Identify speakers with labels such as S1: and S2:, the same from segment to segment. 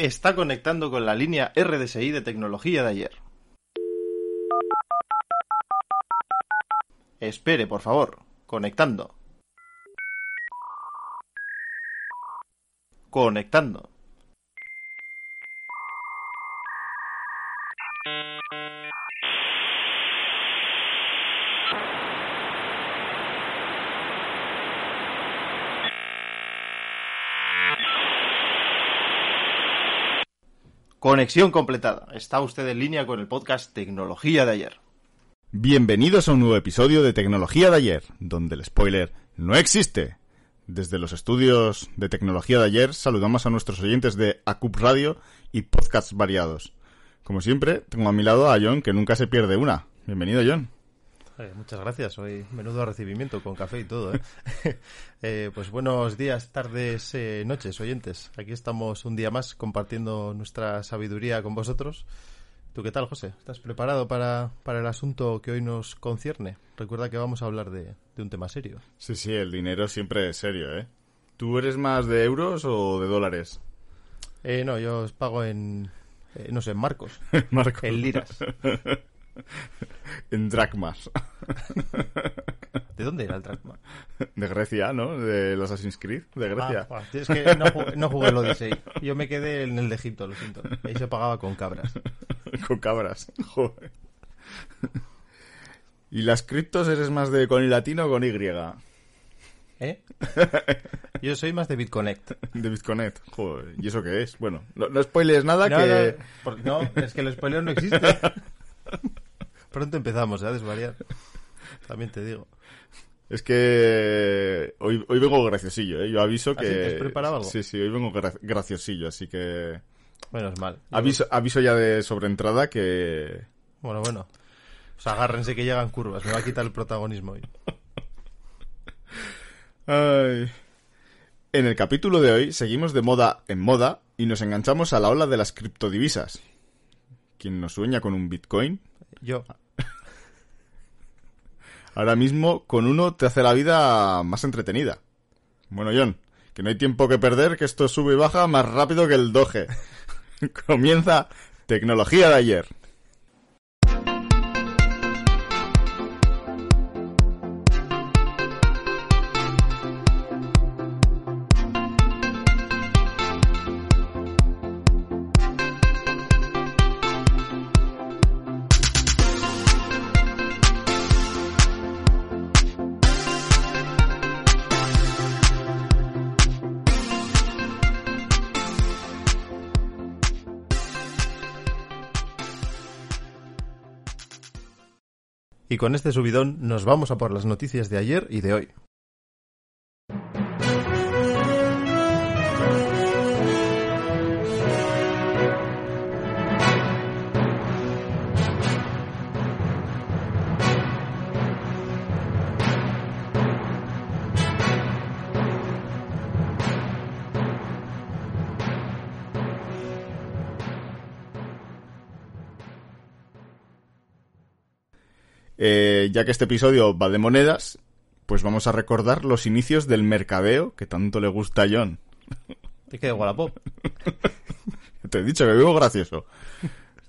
S1: Está conectando con la línea RDSI de tecnología de ayer. Espere, por favor. Conectando. Conectando. Conexión completada. Está usted en línea con el podcast Tecnología de ayer.
S2: Bienvenidos a un nuevo episodio de Tecnología de ayer, donde el spoiler no existe. Desde los estudios de Tecnología de ayer saludamos a nuestros oyentes de ACUP Radio y podcasts variados. Como siempre, tengo a mi lado a John, que nunca se pierde una. Bienvenido, John.
S1: Eh, muchas gracias, hoy menudo recibimiento con café y todo. ¿eh? eh, pues buenos días, tardes, noches, oyentes. Aquí estamos un día más compartiendo nuestra sabiduría con vosotros. ¿Tú qué tal, José? ¿Estás preparado para, para el asunto que hoy nos concierne? Recuerda que vamos a hablar de, de un tema serio.
S2: Sí, sí, el dinero siempre es serio, ¿eh? ¿Tú eres más de euros o de dólares?
S1: Eh, no, yo os pago en, no sé, en marcos,
S2: Marcos.
S1: en liras.
S2: en dracmas.
S1: ¿De dónde era el dracma?
S2: De Grecia, ¿no? De los Assassin's Creed, de Grecia.
S1: Ah, es que no jugué, no jugué el Odyssey. Yo me quedé en el de Egipto, lo siento. Ahí se pagaba con cabras.
S2: con cabras. Joder. ¿Y las criptos eres más de con I latino o con Y?
S1: ¿Eh? Yo soy más de BitConnect.
S2: De Bitconet. Joder, ¿y eso qué es? Bueno, no, no spoiles nada
S1: No,
S2: que...
S1: no, no, es que el spoiler no existe. Pronto empezamos ¿eh? a desvariar. También te digo.
S2: Es que hoy, hoy vengo graciosillo, ¿eh? Yo aviso
S1: ¿Ah,
S2: que...
S1: sí? ¿Te has preparado algo?
S2: Sí, sí, hoy vengo gra- graciosillo, así que...
S1: Menos mal.
S2: Aviso, aviso ya de sobreentrada que...
S1: Bueno, bueno. Pues agárrense que llegan curvas. Me va a quitar el protagonismo hoy.
S2: Ay. En el capítulo de hoy seguimos de moda en moda y nos enganchamos a la ola de las criptodivisas. ¿Quién nos sueña con un Bitcoin?
S1: Yo.
S2: Ahora mismo con uno te hace la vida más entretenida. Bueno, John, que no hay tiempo que perder, que esto sube y baja más rápido que el doge. Comienza tecnología de ayer.
S1: Y con este subidón nos vamos a por las noticias de ayer y de hoy.
S2: Ya que este episodio va de monedas, pues vamos a recordar los inicios del mercadeo que tanto le gusta a John.
S1: Te queda Wallapop.
S2: Te he dicho que vivo gracioso.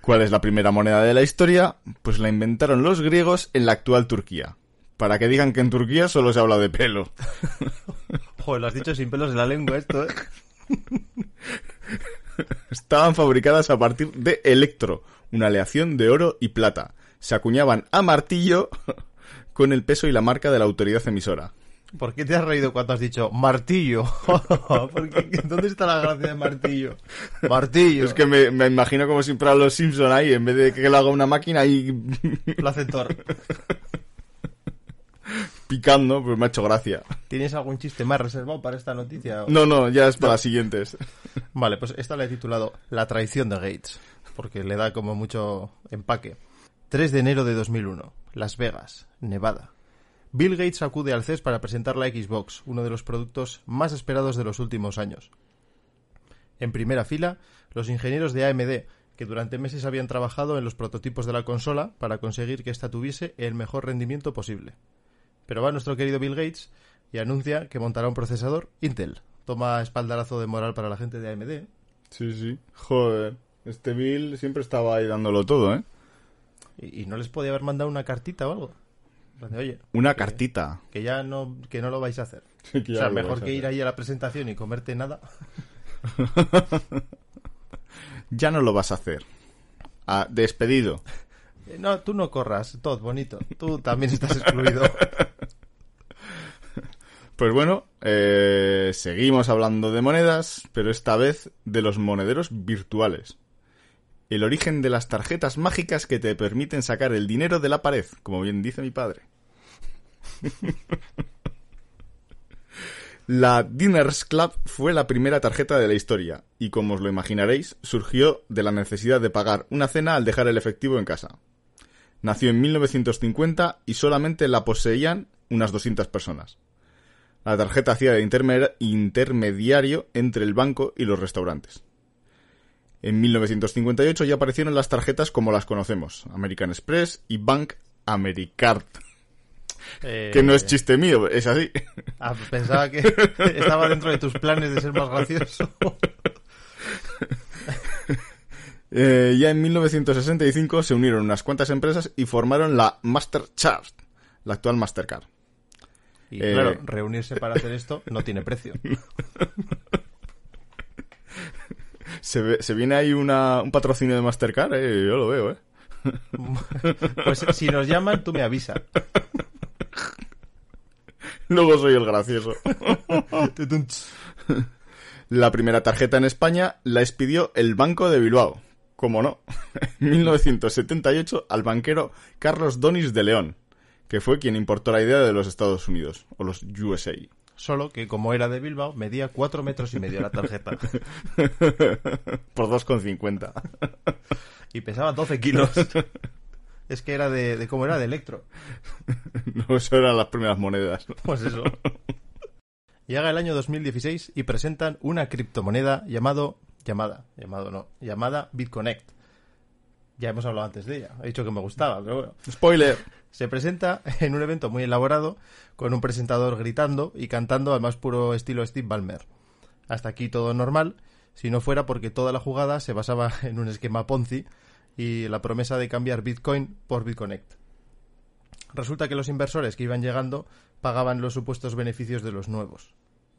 S2: ¿Cuál es la primera moneda de la historia? Pues la inventaron los griegos en la actual Turquía. Para que digan que en Turquía solo se habla de pelo.
S1: Joder, lo has dicho sin pelos en la lengua esto, ¿eh?
S2: Estaban fabricadas a partir de electro, una aleación de oro y plata. Se acuñaban a martillo con el peso y la marca de la autoridad emisora.
S1: ¿Por qué te has reído cuando has dicho martillo? ¿Por qué? ¿Dónde está la gracia de martillo? Martillo.
S2: Es que me, me imagino como siempre a los Simpson ahí, en vez de que lo haga una máquina y...
S1: Thor.
S2: picando, pues me ha hecho gracia.
S1: ¿Tienes algún chiste más reservado para esta noticia?
S2: No, no, ya es para las siguientes.
S1: Vale, pues esta la he titulado La traición de Gates, porque le da como mucho empaque. 3 de enero de 2001, Las Vegas, Nevada. Bill Gates acude al CES para presentar la Xbox, uno de los productos más esperados de los últimos años. En primera fila, los ingenieros de AMD, que durante meses habían trabajado en los prototipos de la consola para conseguir que ésta tuviese el mejor rendimiento posible. Pero va nuestro querido Bill Gates y anuncia que montará un procesador Intel. Toma espaldarazo de moral para la gente de AMD.
S2: Sí, sí. Joder. Este Bill siempre estaba ahí dándolo todo, ¿eh?
S1: Y, y no les podía haber mandado una cartita o algo. Oye,
S2: Una
S1: que-
S2: cartita.
S1: Que ya no, que no lo vais a hacer. O sea, mejor que ir ahí a la presentación y comerte nada.
S2: Ya no lo vas a hacer. Ah, despedido.
S1: Eh, No, tú no corras, Todd, bonito. Tú también estás excluido.
S2: Pues bueno, eh, seguimos hablando de monedas, pero esta vez de los monederos virtuales. El origen de las tarjetas mágicas que te permiten sacar el dinero de la pared, como bien dice mi padre. La Diners Club fue la primera tarjeta de la historia, y como os lo imaginaréis, surgió de la necesidad de pagar una cena al dejar el efectivo en casa. Nació en 1950 y solamente la poseían unas 200 personas. La tarjeta hacía de interme- intermediario entre el banco y los restaurantes. En 1958 ya aparecieron las tarjetas como las conocemos, American Express y Bank Americard,
S1: Eh,
S2: que no es chiste mío, es así.
S1: ah, pensaba que estaba dentro de tus planes de ser más gracioso.
S2: Eh, ya en 1965 se unieron unas cuantas empresas y formaron la Mastercard, la actual Mastercard.
S1: Y
S2: Eh,
S1: claro, reunirse para hacer esto no tiene precio.
S2: Se, ve- se viene ahí una, un patrocinio de Mastercard, eh, yo lo veo, eh.
S1: Pues si nos llaman, tú me avisas.
S2: Luego soy el gracioso. La primera tarjeta en España la expidió el Banco de Bilbao. Como no, en 1978 al banquero Carlos Donis de León, que fue quien importó la idea de los Estados Unidos, o los USA.
S1: Solo que como era de Bilbao, medía cuatro metros y medio la tarjeta.
S2: Por 2,50.
S1: Y pesaba 12 kilos. Es que era de, de ¿cómo era? De electro.
S2: No, eso eran las primeras monedas.
S1: Pues eso. Llega el año 2016 y presentan una criptomoneda llamado llamada, llamado no, llamada BitConnect. Ya hemos hablado antes de ella. He dicho que me gustaba, pero bueno.
S2: Spoiler.
S1: Se presenta en un evento muy elaborado con un presentador gritando y cantando al más puro estilo Steve Ballmer. Hasta aquí todo normal, si no fuera porque toda la jugada se basaba en un esquema Ponzi y la promesa de cambiar Bitcoin por BitConnect. Resulta que los inversores que iban llegando pagaban los supuestos beneficios de los nuevos.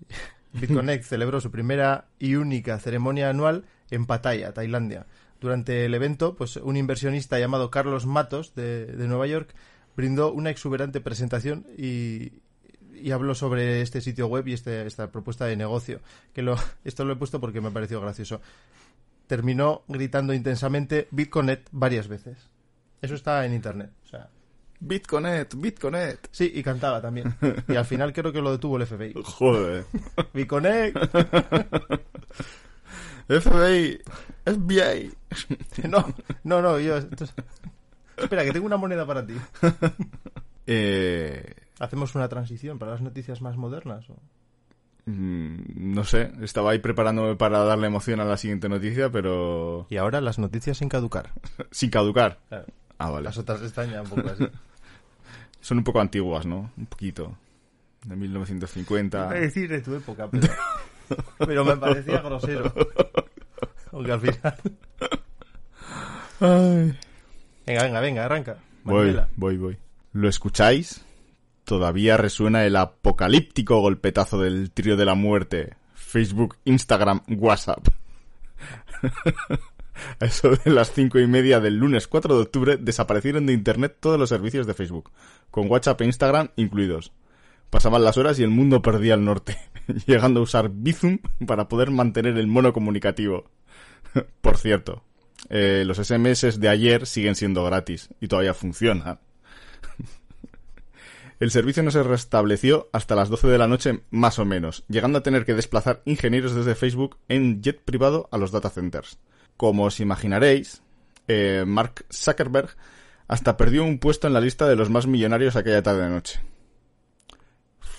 S1: BitConnect celebró su primera y única ceremonia anual en Pattaya, Tailandia. Durante el evento, pues un inversionista llamado Carlos Matos de, de Nueva York brindó una exuberante presentación y, y habló sobre este sitio web y este- esta propuesta de negocio. Que lo, esto lo he puesto porque me pareció gracioso. Terminó gritando intensamente BitConnect varias veces. Eso está en internet. O sea,
S2: Bitconet, Bitconet.
S1: sí, y cantaba también. Y al final creo que lo detuvo el FBI.
S2: Joder.
S1: BitConnect.
S2: FBI, FBI.
S1: No, no, no, yo. entonces- Espera, que tengo una moneda para ti.
S2: Eh,
S1: ¿Hacemos una transición para las noticias más modernas? o?
S2: mm, no sé, estaba ahí preparándome para darle emoción a la siguiente noticia, pero
S1: Y ahora las noticias sin caducar.
S2: sin caducar.
S1: Claro,
S2: Ah, vale.
S1: Las otras están ya un poco así.
S2: Son un poco antiguas, ¿no? Un poquito. De 1950.
S1: Iba a decir de tu época, pero, pero me parecía grosero. Aunque al final.
S2: Ay.
S1: Venga, venga, venga, arranca.
S2: Voy, voy, voy. ¿Lo escucháis? Todavía resuena el apocalíptico golpetazo del trío de la muerte. Facebook, Instagram, WhatsApp. A eso de las cinco y media del lunes 4 de octubre desaparecieron de internet todos los servicios de Facebook, con WhatsApp e Instagram incluidos. Pasaban las horas y el mundo perdía el norte, llegando a usar Bizum para poder mantener el mono comunicativo. Por cierto, eh, los SMS de ayer siguen siendo gratis y todavía funcionan. El servicio no se restableció hasta las 12 de la noche más o menos, llegando a tener que desplazar ingenieros desde Facebook en jet privado a los data centers. Como os imaginaréis, eh, Mark Zuckerberg hasta perdió un puesto en la lista de los más millonarios aquella tarde de noche.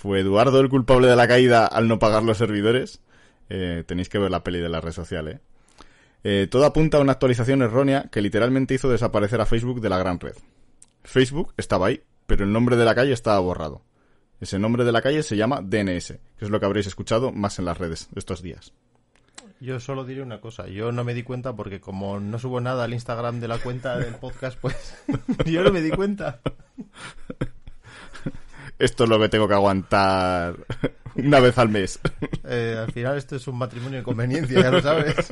S2: ¿Fue Eduardo el culpable de la caída al no pagar los servidores? Eh, tenéis que ver la peli de la red social, ¿eh? Todo apunta a una actualización errónea que literalmente hizo desaparecer a Facebook de la gran red. Facebook estaba ahí, pero el nombre de la calle estaba borrado. Ese nombre de la calle se llama DNS, que es lo que habréis escuchado más en las redes estos días.
S1: Yo solo diré una cosa, yo no me di cuenta porque como no subo nada al Instagram de la cuenta del podcast, pues yo no me di cuenta.
S2: Esto es lo que tengo que aguantar una vez al mes.
S1: Eh, al final esto es un matrimonio de conveniencia, ya lo sabes.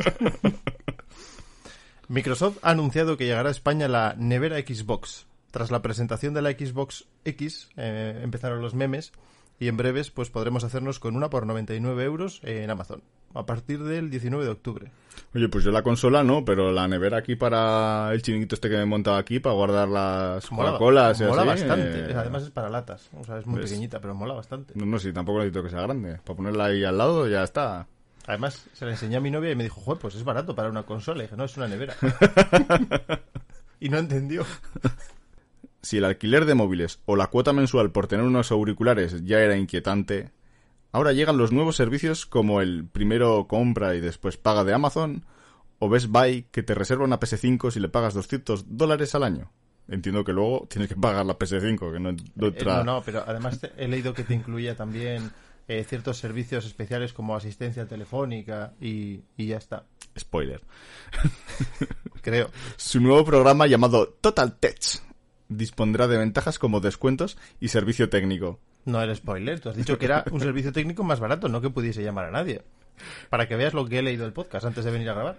S1: Microsoft ha anunciado que llegará a España la nevera Xbox. Tras la presentación de la Xbox X eh, empezaron los memes y en breves pues podremos hacernos con una por 99 euros en Amazon a partir del 19 de octubre.
S2: Oye, pues yo la consola no, pero la nevera aquí para el chiringuito este que me he montado aquí para guardar las Coca-Colas y
S1: mola
S2: así,
S1: bastante.
S2: eh,
S1: Además es para latas. O sea, es muy
S2: ¿ves?
S1: pequeñita, pero mola bastante.
S2: No, no, sí, tampoco necesito que sea grande. Para ponerla ahí al lado ya está.
S1: Además, se la enseñé a mi novia y me dijo, joder, pues es barato para una consola. Y dije, no, es una nevera. y no entendió.
S2: Si el alquiler de móviles o la cuota mensual por tener unos auriculares ya era inquietante, ahora llegan los nuevos servicios como el primero compra y después paga de Amazon o Best Buy que te reserva una PS5 si le pagas 200 dólares al año. Entiendo que luego tienes que pagar la PS5, que no, no
S1: Eh,
S2: entra...
S1: no, no, pero además he leído que te incluía también eh, ciertos servicios especiales como asistencia telefónica y, y ya está.
S2: Spoiler.
S1: Creo.
S2: Su nuevo programa llamado Total Tech dispondrá de ventajas como descuentos y servicio técnico.
S1: No era spoiler. Tú has dicho que era un servicio técnico más barato, no que pudiese llamar a nadie. Para que veas lo que he leído del podcast antes de venir a grabar.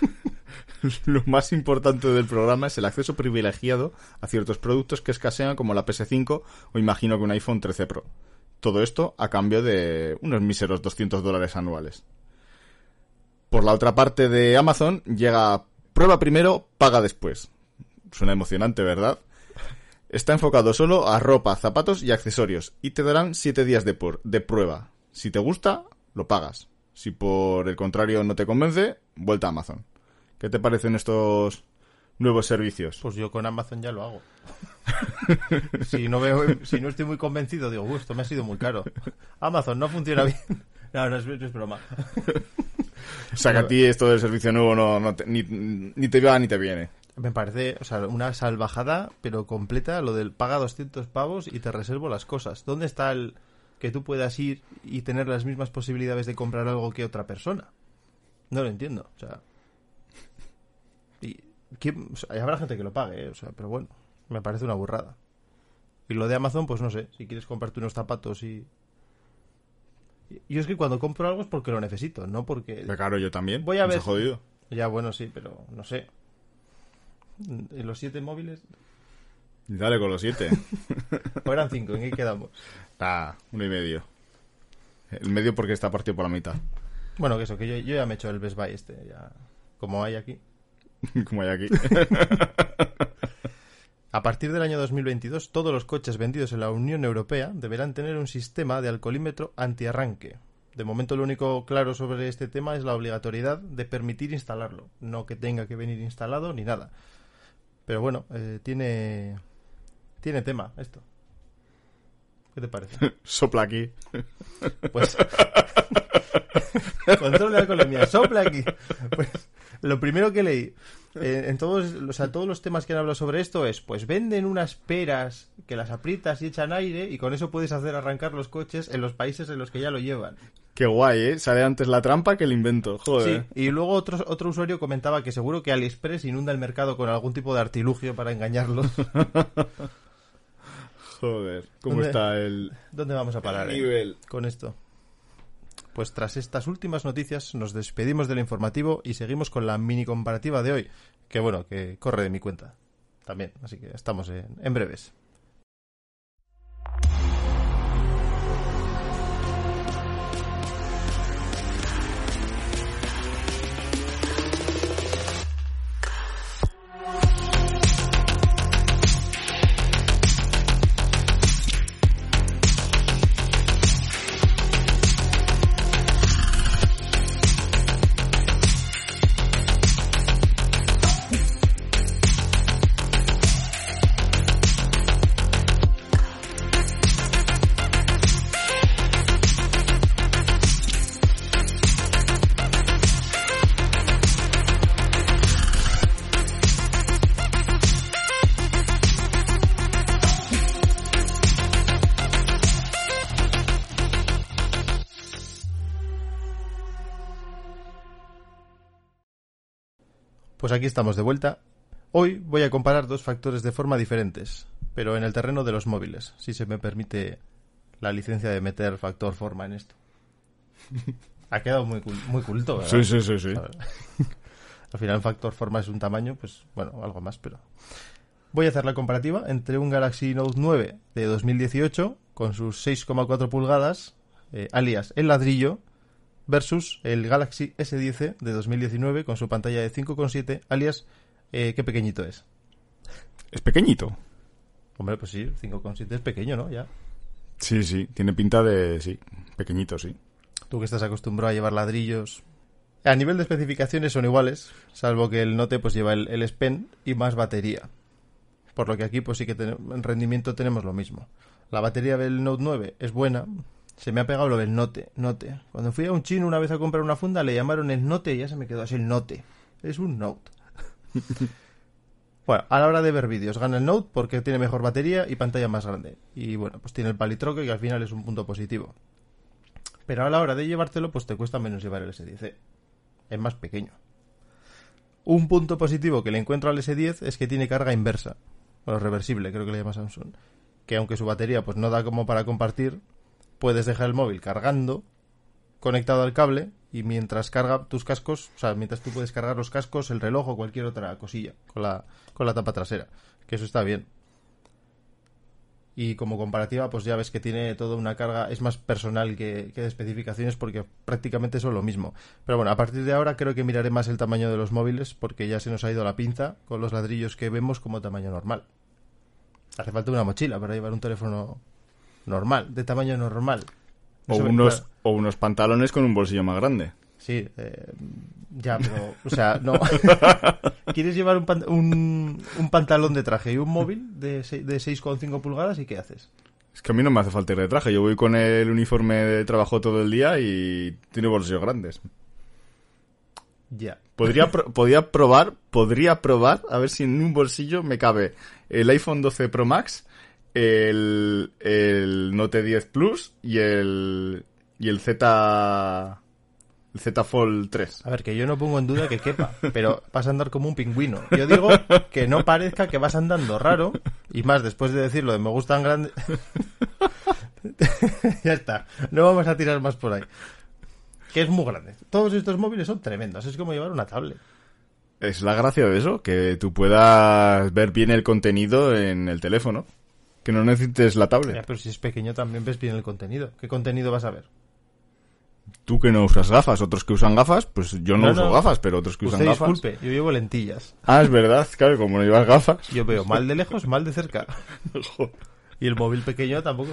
S2: Lo más importante del programa es el acceso privilegiado a ciertos productos que escasean como la PS5 o imagino que un iPhone 13 Pro. Todo esto a cambio de unos míseros 200 dólares anuales. Por la otra parte de Amazon llega prueba primero, paga después. Suena emocionante, ¿verdad? Está enfocado solo a ropa, zapatos y accesorios y te darán 7 días de, por- de prueba. Si te gusta, lo pagas. Si por el contrario no te convence, vuelta a Amazon. ¿Qué te parecen estos nuevos servicios?
S1: Pues yo con Amazon ya lo hago. si no veo, si no estoy muy convencido, digo, "Uh, esto me ha sido muy caro. Amazon no funciona bien. No, no es, no es broma.
S2: O sea, que a ti esto del servicio nuevo no, no te- ni, ni te va ni te viene.
S1: Me parece, o sea, una salvajada, pero completa, lo del paga 200 pavos y te reservo las cosas. ¿Dónde está el que tú puedas ir y tener las mismas posibilidades de comprar algo que otra persona? No lo entiendo, o sea. Y ¿quién- o sea, habrá gente que lo pague, ¿eh? o sea, pero bueno, me parece una burrada. Y lo de Amazon, pues no sé, si quieres comprarte unos zapatos y... Yo es que cuando compro algo es porque lo necesito, no porque...
S2: Pero claro, yo también.
S1: Voy a ver.
S2: jodido.
S1: Ya, bueno, sí, pero no sé. ¿En los siete móviles?
S2: Dale con los siete.
S1: ¿O eran cinco? ¿En qué quedamos?
S2: ah, uno y medio. El medio porque está partido por la mitad.
S1: Bueno, que eso, que yo, yo ya me he hecho el Best Buy este, ya... Como hay aquí.
S2: Como hay aquí.
S1: A partir del año 2022, todos los coches vendidos en la Unión Europea deberán tener un sistema de alcoholímetro antiarranque. De momento lo único claro sobre este tema es la obligatoriedad de permitir instalarlo, no que tenga que venir instalado ni nada. Pero bueno, eh, tiene tiene tema esto. ¿Qué te parece?
S2: Sopla aquí.
S1: Pues control de alcoholemia, sopla aquí. Pues lo primero que leí eh, en todos, o sea, todos los temas que han hablado sobre esto es, pues venden unas peras que las aprietas y echan aire y con eso puedes hacer arrancar los coches en los países en los que ya lo llevan.
S2: Qué guay, ¿eh? Sale antes la trampa que el invento. Joder.
S1: Sí, y luego otro, otro usuario comentaba que seguro que AliExpress inunda el mercado con algún tipo de artilugio para engañarlos.
S2: Joder. ¿Cómo
S1: ¿Dónde-
S2: está el
S1: ¿Dónde vamos a parar? eh?
S2: nivel?
S1: con esto. Pues tras estas últimas noticias nos despedimos del informativo y seguimos con la mini comparativa de hoy, que bueno, que corre de mi cuenta también, así que estamos en, en breves. Pues aquí estamos de vuelta. Hoy voy a comparar dos factores de forma diferentes, pero en el terreno de los móviles, si se me permite la licencia de meter factor forma en esto. Ha quedado muy, cul- muy culto, ¿verdad?
S2: Sí, sí, sí, sí.
S1: Al final factor forma es un tamaño, pues bueno, algo más, pero... Voy a hacer la comparativa entre un Galaxy Note 9 de 2018 con sus 6,4 pulgadas, eh, alias el ladrillo, versus el Galaxy S10 de 2019 con su pantalla de 5,7, alias eh, qué pequeñito es.
S2: Es pequeñito.
S1: Hombre, pues sí, 5,7 es pequeño, ¿no? Ya.
S2: Sí, sí, tiene pinta de... Sí, pequeñito, sí.
S1: Tú que estás acostumbrado a llevar ladrillos. A nivel de especificaciones son iguales, salvo que el Note pues lleva el, el S Pen y más batería. Por lo que aquí pues sí que ten- en rendimiento tenemos lo mismo. La batería del Note 9 es buena. Se me ha pegado lo del Note, Note. Cuando fui a un chino una vez a comprar una funda le llamaron el Note y ya se me quedó así el Note. Es un Note. Bueno, a la hora de ver vídeos gana el Note porque tiene mejor batería y pantalla más grande. Y bueno, pues tiene el palitroque que al final es un punto positivo. Pero a la hora de llevártelo, pues te cuesta menos llevar el S10. Es más pequeño. Un punto positivo que le encuentro al S10 es que tiene carga inversa. O reversible, creo que le llama Samsung. Que aunque su batería pues no da como para compartir, puedes dejar el móvil cargando, conectado al cable, y mientras carga tus cascos, o sea, mientras tú puedes cargar los cascos, el reloj o cualquier otra cosilla con la, con la tapa trasera. Que eso está bien. Y como comparativa, pues ya ves que tiene toda una carga, es más personal que, que de especificaciones porque prácticamente son lo mismo. Pero bueno, a partir de ahora creo que miraré más el tamaño de los móviles porque ya se nos ha ido la pinza con los ladrillos que vemos como tamaño normal. Hace falta una mochila para llevar un teléfono normal, de tamaño normal.
S2: O
S1: Eso
S2: unos,
S1: claro,
S2: o unos pantalones con un bolsillo más grande.
S1: Sí, eh, ya, pero, o sea, no. ¿Quieres llevar un, pan- un, un pantalón de traje y un móvil de, de 6,5 pulgadas y qué haces?
S2: Es que a mí no me hace falta ir de traje. Yo voy con el uniforme de trabajo todo el día y tiene bolsillos grandes.
S1: Ya.
S2: Podría, pro- podría probar, podría probar a ver si en un bolsillo me cabe el iPhone 12 Pro Max, el, el Note 10 Plus y el, y el Z, el Z Fold 3.
S1: A ver, que yo no pongo en duda que quepa, pero vas a andar como un pingüino. Yo digo que no parezca que vas andando raro, y más después de decirlo de me gustan grandes. ya está, no vamos a tirar más por ahí. Que es muy grande. Todos estos móviles son tremendos, es como llevar una tablet.
S2: Es la gracia de eso, que tú puedas ver bien el contenido en el teléfono. Que no necesites la
S1: Ya,
S2: tablet.
S1: pero si es pequeño también ves bien el contenido. ¿Qué contenido vas a ver?
S2: Tú que no usas gafas, otros que usan gafas, pues yo no,
S1: No,
S2: uso
S1: no.
S2: gafas, pero otros que
S1: Usted
S2: usan gafas.
S1: disculpe, yo llevo lentillas.
S2: Ah, es verdad, claro, como no llevas gafas.
S1: Yo veo mal de lejos, mal de cerca. Y el móvil pequeño tampoco.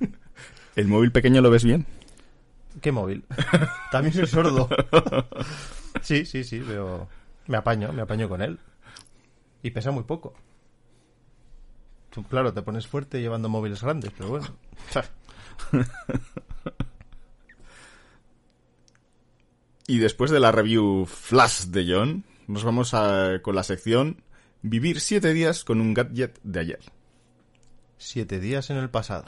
S2: ¿El móvil pequeño lo ves bien?
S1: ¿Qué móvil? También soy sordo. Sí, sí, sí, pero me apaño, me apaño con él. Y pesa muy poco. Tú, Claro, te pones fuerte llevando móviles grandes, pero bueno.
S2: Y después de la review flash de John, nos vamos a, con la sección Vivir siete días con un gadget de ayer.
S1: Siete días en el pasado.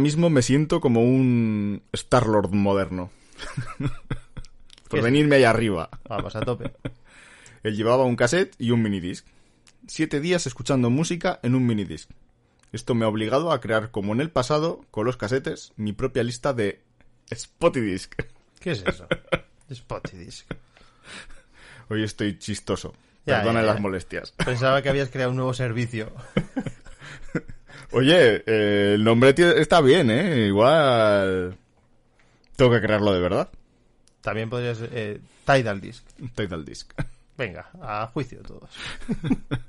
S2: Mismo me siento como un Star-Lord moderno. Por venirme ahí arriba.
S1: Vamos a tope.
S2: Él llevaba un cassette y un minidisc. Siete días escuchando música en un minidisc. Esto me ha obligado a crear, como en el pasado, con los casetes, mi propia lista de Spotty Disc.
S1: ¿Qué es eso? Spotty Disc.
S2: Hoy estoy chistoso.
S1: Ya,
S2: Perdona
S1: ya, ya.
S2: las molestias.
S1: Pensaba que habías creado un nuevo servicio.
S2: Oye, eh, el nombre está bien, ¿eh? Igual... Tengo que crearlo de verdad.
S1: También podrías... Eh, Tidal Disc.
S2: Title Disc.
S1: Venga, a juicio todos.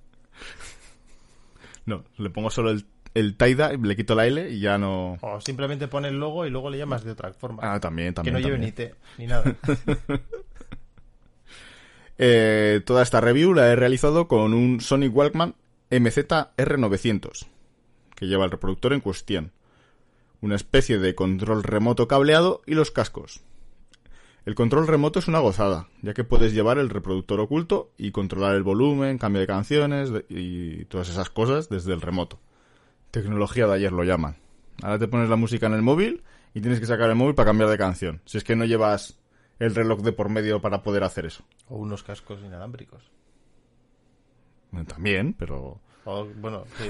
S2: No, le pongo solo el, el Taida, le quito la L y ya no...
S1: O simplemente pone el logo y luego le llamas de otra forma.
S2: Ah, también,
S1: que
S2: también.
S1: no lleve ni T, ni nada.
S2: Eh, toda esta review la he realizado con un Sonic Walkman MZ-R900, que lleva el reproductor en cuestión, una especie de control remoto cableado y los cascos. El control remoto es una gozada, ya que puedes llevar el reproductor oculto y controlar el volumen, cambio de canciones y todas esas cosas desde el remoto. Tecnología de ayer lo llaman. Ahora te pones la música en el móvil y tienes que sacar el móvil para cambiar de canción. Si es que no llevas el reloj de por medio para poder hacer eso.
S1: o unos cascos inalámbricos.
S2: También, pero...
S1: O, bueno, sí.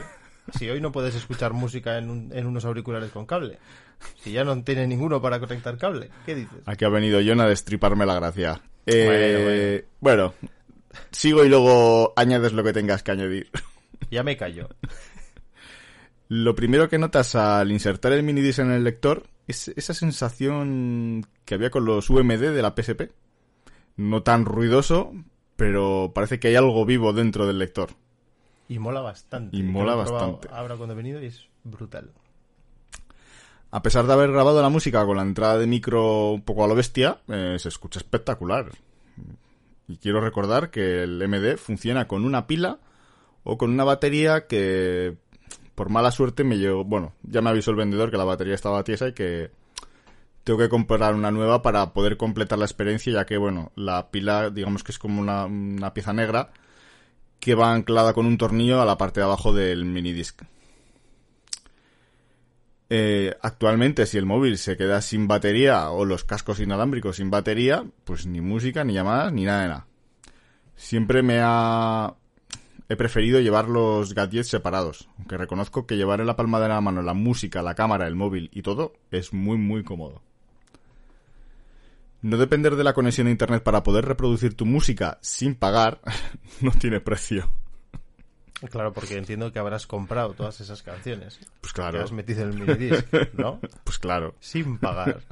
S1: Si hoy no puedes escuchar música en, un- en unos auriculares con cable. Si ya no tiene ninguno para conectar cable. ¿Qué dices?
S2: Aquí ha venido John a destriparme la gracia. Eh, bueno, sigo y luego añades lo que tengas que añadir.
S1: Ya me callo.
S2: Lo primero que notas al insertar el minidisc en el lector es esa sensación que había con los UMD de la PSP. No tan ruidoso, pero parece que hay algo vivo dentro del lector.
S1: Y mola bastante.
S2: Y mola bastante.
S1: Ahora cuando he venido y es brutal.
S2: A pesar de haber grabado la música con la entrada de micro un poco a lo bestia, eh, se escucha espectacular. Y quiero recordar que el MD funciona con una pila o con una batería que por mala suerte me llegó... Bueno, ya me avisó el vendedor que la batería estaba tiesa y que tengo que comprar una nueva para poder completar la experiencia, ya que, bueno, la pila, digamos que es como una, una pieza negra que va anclada con un tornillo a la parte de abajo del minidisc. Eh, actualmente, si el móvil se queda sin batería o los cascos inalámbricos sin batería, pues ni música, ni llamadas, ni nada de nada. Siempre me ha... He preferido llevar los gadgets separados, aunque reconozco que llevar en la palma de la mano la música, la cámara, el móvil y todo es muy muy cómodo. No depender de la conexión a internet para poder reproducir tu música sin pagar no tiene precio.
S1: Claro, porque entiendo que habrás comprado todas esas canciones.
S2: Pues
S1: Que
S2: claro,
S1: has metido en el minidisc, ¿no?
S2: pues claro.
S1: Sin pagar.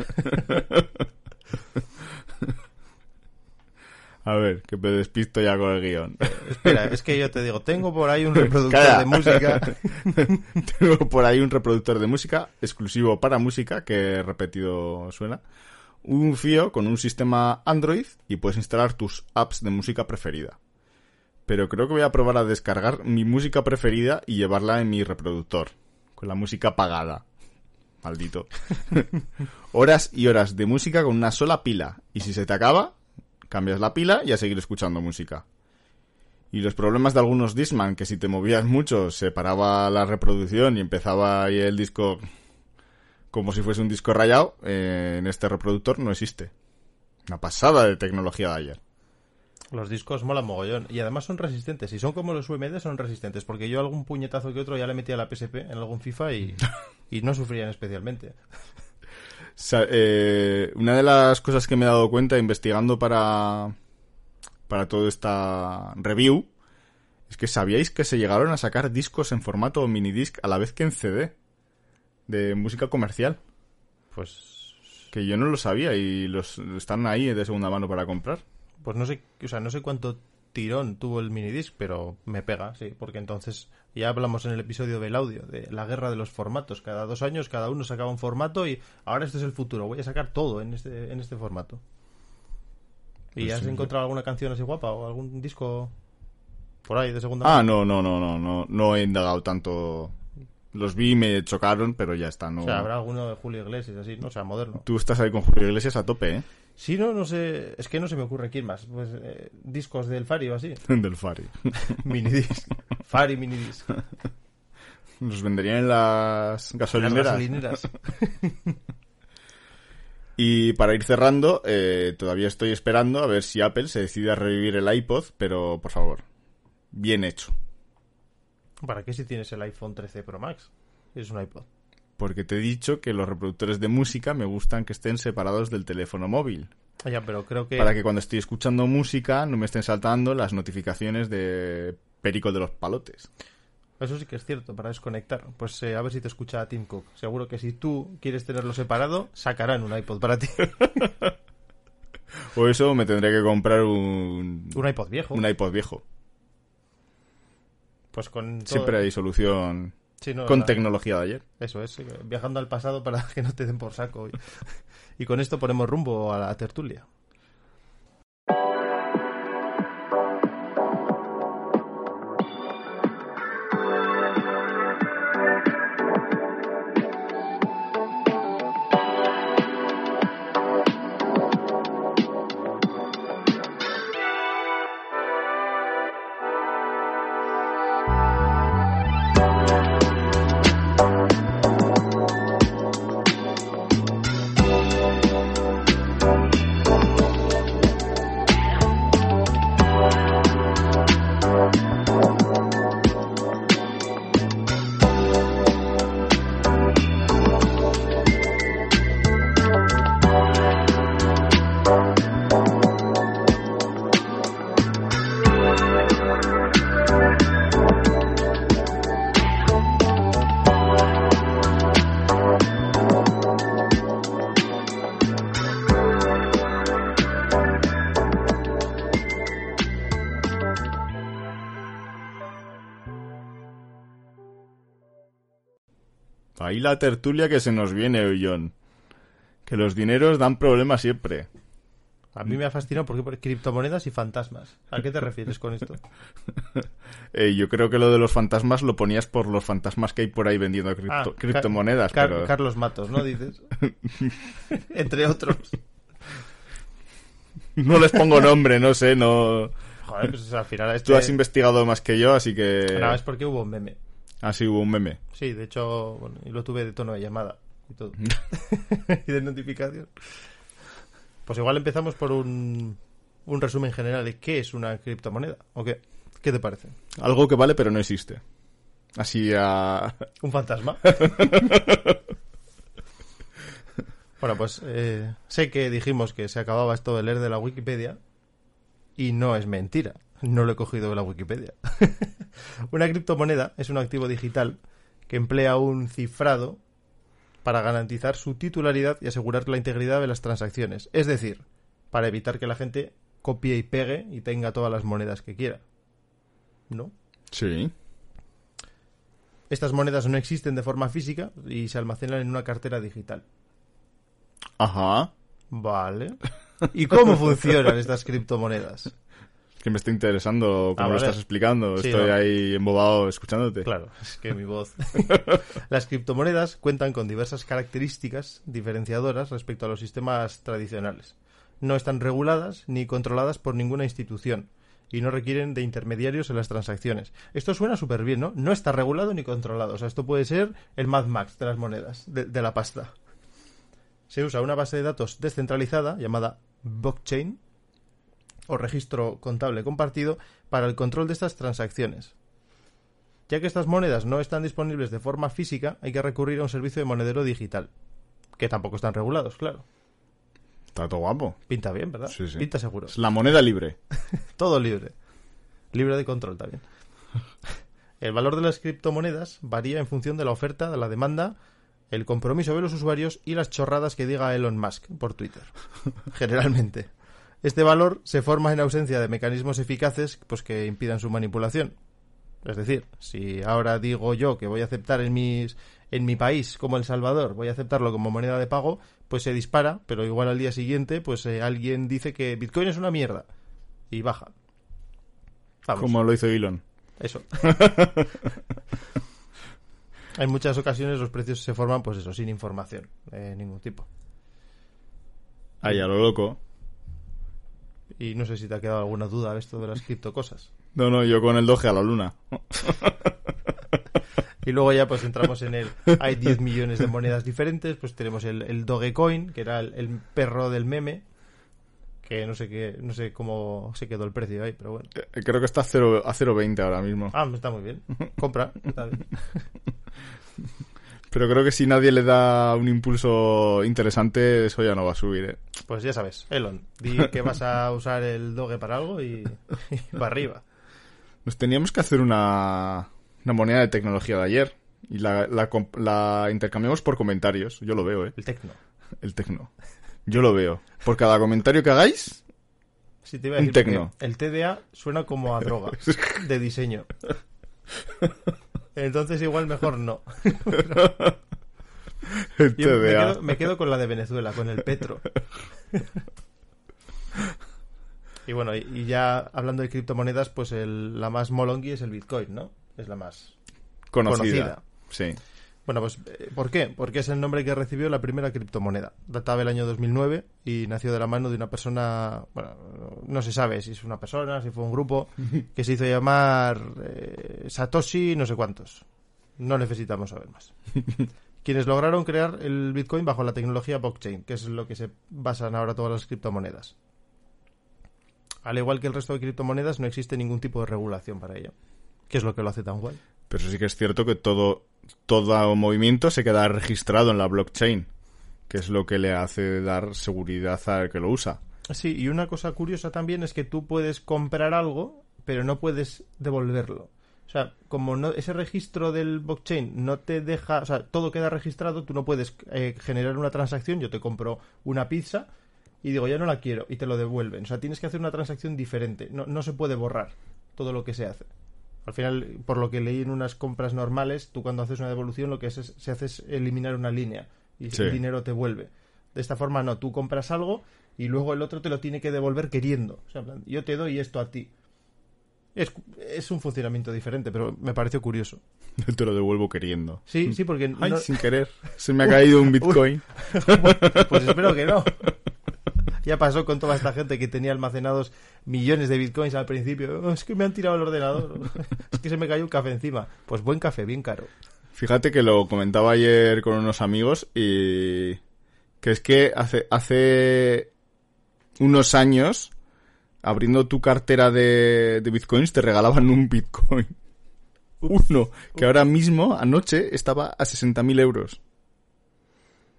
S2: A ver, que me despisto ya con el guion.
S1: Espera, es que yo te digo, tengo por ahí un reproductor
S2: Calla.
S1: de música.
S2: Tengo por ahí un reproductor de música exclusivo para música que repetido suena. Un FIO con un sistema Android y puedes instalar tus apps de música preferida. Pero creo que voy a probar a descargar mi música preferida y llevarla en mi reproductor. Con la música pagada. Maldito. horas y horas de música con una sola pila. Y si se te acaba, cambias la pila y a seguir escuchando música. Y los problemas de algunos Discman, que si te movías mucho se paraba la reproducción y empezaba ahí el disco como si fuese un disco rayado, eh, en este reproductor no existe. Una pasada de tecnología de ayer.
S1: Los discos molan mogollón. Y además son resistentes. Si son como los UMD, son resistentes. Porque yo algún puñetazo que otro ya le metía a la PSP en algún FIFA y, y no sufrían especialmente.
S2: Eh, una de las cosas que me he dado cuenta investigando para, para toda esta review es que sabíais que se llegaron a sacar discos en formato minidisc a la vez que en CD de música comercial.
S1: Pues
S2: Que yo no lo sabía y los están ahí de segunda mano para comprar.
S1: pues no sé, o sea, no sé cuánto tirón tuvo el minidisc, pero me pega, sí, porque entonces ya hablamos en el episodio del audio de la guerra de los formatos. Cada dos años cada uno sacaba un formato y ahora este es el futuro. Voy a sacar todo en este, en este formato. ¿Y
S2: Pues
S1: has
S2: sí.
S1: encontrado alguna canción así guapa o algún disco por ahí de segunda
S2: Ah,
S1: mano?
S2: no, no, no, no, no, no he indagado tanto. Los vi y me chocaron, pero ya está, no.
S1: O sea, habrá alguno de Julio Iglesias así, no o sea, moderno.
S2: Tú estás ahí con Julio Iglesias a tope, ¿eh?
S1: Sí, no, no sé, es que no se me ocurre quién más. Pues eh, discos del Fari o así.
S2: Del Fari.
S1: Minidisc. Fari minidisc.
S2: Los venderían en las
S1: Las
S2: gasolineras.
S1: gasolineras.
S2: Y para ir cerrando, eh, todavía estoy esperando a ver si Apple se decide a revivir el iPod, pero por favor, bien hecho.
S1: ¿Para qué si tienes el iPhone 13 Pro Max? Es un iPod.
S2: Porque te he dicho que los reproductores de música me gustan que estén separados del teléfono móvil.
S1: Ya, pero creo que...
S2: Para que cuando estoy escuchando música no me estén saltando las notificaciones de Perico de los Palotes.
S1: Eso sí que es cierto, para desconectar. Pues eh, a ver si te escucha Tim Cook. Seguro que si tú quieres tenerlo separado, sacarán un iPod para ti.
S2: O eso me tendré que comprar un,
S1: un iPod viejo.
S2: un iPod viejo.
S1: Pues con todo-
S2: Siempre hay solución
S1: Sí, no,
S2: con
S1: la-
S2: tecnología de ayer.
S1: Eso es, eh, viajando al pasado para que no te den por saco. Y, y con esto ponemos rumbo a la tertulia.
S2: Ahí la tertulia que se nos viene, John. Que los dineros dan problemas siempre.
S1: A mí me ha fascinado porque por criptomonedas y fantasmas. ¿A qué te refieres con esto?
S2: Eh, yo creo que lo de los fantasmas lo ponías por los fantasmas que hay por ahí vendiendo cripto-
S1: Ah, Ca-
S2: criptomonedas.
S1: Car-
S2: pero...
S1: Carlos Matos, ¿no? Dices. Entre otros.
S2: No les pongo nombre, no sé, no...
S1: Joder, pues al final este...
S2: Tú has investigado más que yo, así que...
S1: No, es porque hubo un meme.
S2: Así hubo un meme.
S1: Sí, de hecho, bueno, y lo tuve de tono de llamada y todo. y de notificación. Pues igual empezamos por un, un resumen general de qué es una criptomoneda. ¿O qué? ¿Qué te parece?
S2: Algo que vale pero no existe. Así a...
S1: ¿Un fantasma? bueno, pues eh, sé que dijimos que se acababa esto de leer de la Wikipedia y no es mentira. No lo he cogido de la Wikipedia. Una criptomoneda es un activo digital que emplea un cifrado para garantizar su titularidad y asegurar la integridad de las transacciones. Es decir, para evitar que la gente copie y pegue y tenga todas las monedas que quiera. ¿No?
S2: Sí.
S1: Estas monedas no existen de forma física y se almacenan en una cartera digital.
S2: Ajá.
S1: Vale. ¿Y cómo funcionan estas criptomonedas?
S2: Que me está interesando cómo
S1: Ah,
S2: lo
S1: vale.
S2: estás explicando.
S1: Sí,
S2: Estoy
S1: no.
S2: ahí embobado escuchándote.
S1: Claro, es que mi voz. Las criptomonedas cuentan con diversas características diferenciadoras respecto a los sistemas tradicionales. No están reguladas ni controladas por ninguna institución y no requieren de intermediarios en las transacciones. Esto suena súper bien, ¿no? No está regulado ni controlado. O sea, esto puede ser el Mad Max de las monedas, de, de la pasta. Se usa una base de datos descentralizada llamada blockchain o registro contable compartido para el control de estas transacciones. Ya que estas monedas no están disponibles de forma física, hay que recurrir a un servicio de monedero digital, que tampoco están regulados, claro.
S2: Está todo guapo.
S1: Pinta bien, ¿verdad?
S2: Sí, sí.
S1: Pinta seguro.
S2: Es la moneda libre.
S1: Todo libre. Libre de control también. El valor de las criptomonedas varía en función de la oferta, de la demanda, el compromiso de los usuarios y las chorradas que diga Elon Musk por Twitter. Generalmente. Este valor se forma en ausencia de mecanismos eficaces pues, que impidan su manipulación. Es decir, si ahora digo yo que voy a aceptar en mis en mi país como El Salvador, voy a aceptarlo como moneda de pago, pues se dispara, pero igual al día siguiente pues eh, alguien dice que Bitcoin es una mierda y baja. Vamos,
S2: Como lo hizo Elon.
S1: eso. en muchas ocasiones los precios se forman pues eso, sin información de ningún tipo.
S2: Ahí a lo loco.
S1: Y no sé si te ha quedado alguna duda de esto de las criptocosas.
S2: No, no, yo con el doge a la luna.
S1: Y luego ya pues entramos en el... Hay 10 millones de monedas diferentes, pues tenemos el, el Dogecoin, que era el, el perro del meme, que no sé qué, no sé cómo se quedó el precio ahí, pero bueno.
S2: Eh, Creo que está a cero- a 0,20 ahora mismo.
S1: Ah, está muy bien. Compra, está bien.
S2: Pero creo que si nadie le da un impulso interesante, eso ya no va a subir, ¿eh?
S1: Pues ya sabes, Elon, di que vas a usar el doge para algo y, y para arriba.
S2: Nos teníamos que hacer una, una moneda de tecnología de ayer. Y la, la, comp- la intercambiamos por comentarios. Yo lo veo, ¿eh?
S1: El tecno.
S2: El tecno. Yo lo veo. Por cada comentario que hagáis,
S1: Sí, te iba a
S2: Un
S1: decir,
S2: tecno.
S1: porque El TDA suena como a droga de diseño. Entonces igual mejor no. Yo me, quedo, me quedo con la de Venezuela, con el Petro. Y bueno, y, y ya hablando de criptomonedas, pues el- la más molongi es el Bitcoin, ¿no? Es la más
S2: Conocida.
S1: conocida.
S2: Sí.
S1: Bueno, pues eh, ¿por qué? Porque es el nombre que recibió la primera criptomoneda. Databa el año 2009 y nació de la mano de una persona, bueno, no se sabe si es una persona, si fue un grupo, que se hizo llamar eh, Satoshi no sé cuántos. No necesitamos saber más. Quienes lograron crear el Bitcoin bajo la tecnología blockchain, que es lo que se basan ahora todas las criptomonedas. Al igual que el resto de criptomonedas, no existe ningún tipo de regulación para ello. ¿Qué es lo que lo hace tan guay?
S2: Pero sí que es cierto que todo, todo movimiento se queda registrado en la blockchain, que es lo que le hace dar seguridad al que lo usa.
S1: Sí, y una cosa curiosa también es que tú puedes comprar algo, pero no puedes devolverlo. O sea, como no, ese registro del blockchain no te deja, o sea, todo queda registrado, tú no puedes eh, generar una transacción. Yo te compro una pizza y digo, ya no la quiero, y te lo devuelven. O sea, tienes que hacer una transacción diferente. No, no se puede borrar todo lo que se hace. Al final, por lo que leí en unas compras normales, tú cuando haces una devolución lo que se hace es eliminar una línea y
S2: Sí.
S1: el dinero te vuelve. De esta forma no, tú compras algo y luego el otro te lo tiene que devolver queriendo. O sea, yo te doy esto a ti. Es, es un funcionamiento diferente, pero me pareció curioso.
S2: Te lo devuelvo queriendo.
S1: Sí, sí, porque
S2: Ay,
S1: no-
S2: sin querer. Se me ha caído un Bitcoin.
S1: pues espero que no. Ya pasó con toda esta gente que tenía almacenados millones de bitcoins al principio. "Oh, es que me han tirado el ordenador. es que se me cayó un café encima. Pues buen café, bien caro.
S2: Fíjate que lo comentaba ayer con unos amigos y que es que hace, hace unos años, abriendo tu cartera de, de bitcoins, te regalaban un bitcoin. Uno, que ahora mismo, anoche, estaba a 60.000 euros.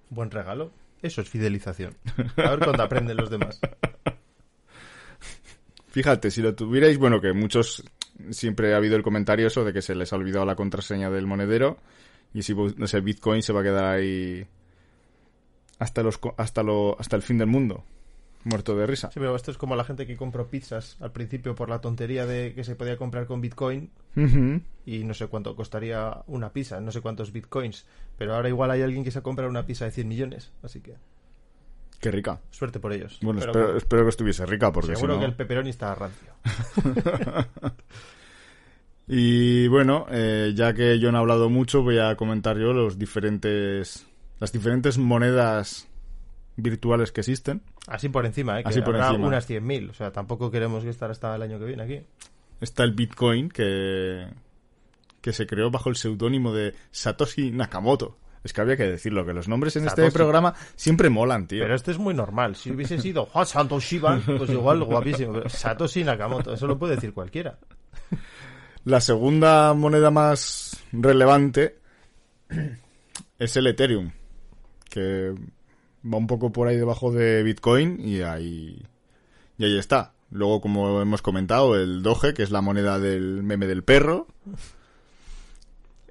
S1: Buen regalo. Eso es fidelización. A ver cuándo aprenden los demás.
S2: Fíjate, si lo tuvierais, bueno, que muchos siempre ha habido el comentario eso de que se les ha olvidado la contraseña del monedero y si no sé, Bitcoin se va a quedar ahí hasta los hasta lo hasta el fin del mundo, muerto de risa.
S1: Sí, pero esto es como la gente que compró pizzas al principio por la tontería de que se podía comprar con bitcoin y no sé cuánto costaría una pizza, no sé cuántos bitcoins. Pero ahora igual hay alguien que se ha comprado una pizza de 100 millones. Así que
S2: Qué rica.
S1: suerte por ellos.
S2: Bueno,
S1: Pero
S2: espero, espero que estuviese rica porque si
S1: seguro
S2: no...
S1: que el pepperoni está rancio.
S2: Y bueno, eh, ya que John ha hablado mucho, voy a comentar yo los diferentes las diferentes monedas virtuales que existen.
S1: Así por encima, ¿eh? Que
S2: Así por
S1: habrá
S2: encima.
S1: unas 100.000. O sea, tampoco queremos estar hasta el año que viene aquí.
S2: Está el Bitcoin que que se creó bajo el seudónimo de Satoshi Nakamoto. Es que había que decirlo, que los nombres en este programa siempre molan, tío.
S1: Pero esto es muy normal. Si hubiese sido "Ah, Satoshi Ban, pues igual guapísimo. Pero Satoshi Nakamoto, eso lo puede decir cualquiera.
S2: La segunda moneda más relevante es el Ethereum, que va un poco por ahí debajo de Bitcoin y ahí, y ahí está. Luego, como hemos comentado, el Doge, que es la moneda del meme del perro.